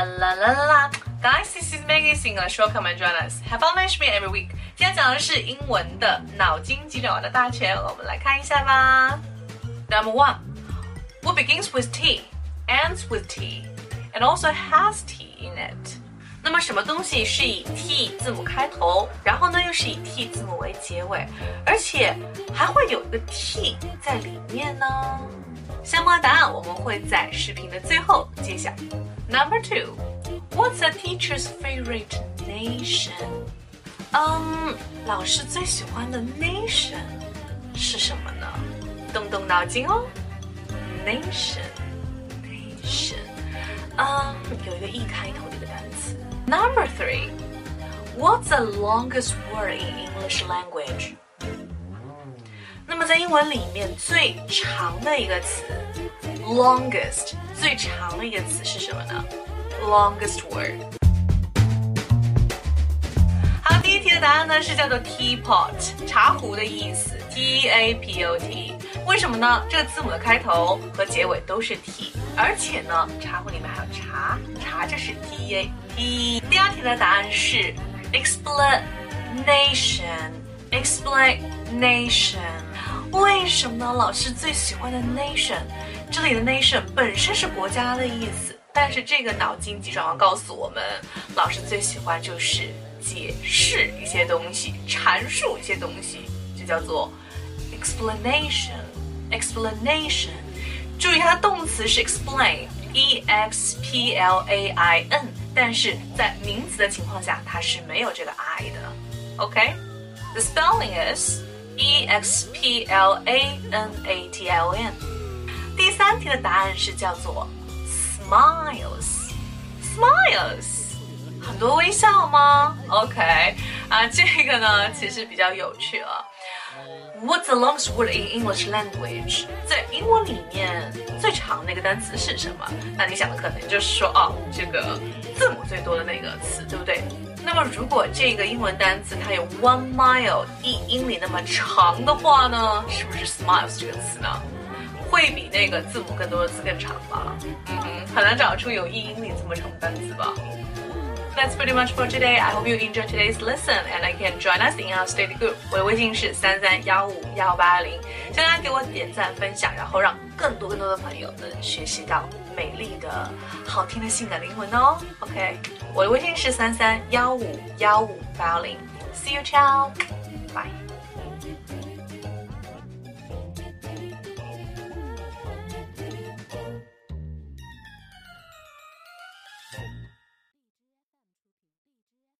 La la la la. Guys, this is Maggie English. Welcome and join us. Have fun with me every week. 今天讲的是英文的脑筋急转弯的大全，我们来看一下吧。Number one, what begins with T, ends with T, and also has T in it. 那么什么东西是以 T 字母开头，然后呢又是以 T 字母为结尾，而且还会有一个 T 在里面呢？相关答案我们会在视频的最后揭晓。Number two, what's a teacher's favorite nation? 嗯，老师最喜欢的 nation 是什么呢？动动脑筋哦。Nation，nation，嗯，有一个 e 开头的一个单词。Number three, what's the longest word in English language? 那么在英文里面最长的一个词，longest 最长的一个词是什么呢？longest word。好，第一题的答案呢是叫做 teapot，茶壶的意思，T A P O T。为什么呢？这个字母的开头和结尾都是 T，而且呢，茶壶里面还有茶，茶这是 T A T。第二题的答案是 explanation，explanation。为什么呢？老师最喜欢的 nation，这里的 nation 本身是国家的意思，但是这个脑筋急转弯告诉我们，老师最喜欢就是解释一些东西，阐述一些东西，就叫做 explanation。explanation，注意它的动词是 explain，e x p l a i n，但是在名词的情况下，它是没有这个 i 的。OK，the spelling is e x p l a n a t i o n。第三题的答案是叫做 smiles，smiles，很多微笑吗？OK，啊，这个呢其实比较有趣了。What's the longest word in English language？在英文里面最长的一个单词是什么？那你想的可能就是说，哦，这个字母最多的那个词，对不对？如果这个英文单词它有 one mile 一英里那么长的话呢，是不是 smiles 这个词呢？会比那个字母更多的词更长吧？嗯，很难找出有一英里这么长的单词吧 ？That's pretty much for today. I hope you enjoyed today's lesson and I can join us in our study group. 我的微信是三三幺五幺八零，请大家给我点赞分享，然后让更多更多的朋友能学习到美丽的、好听的性感灵魂哦。OK，我的微信是三三幺五幺五八零。See you, ciao. Bye.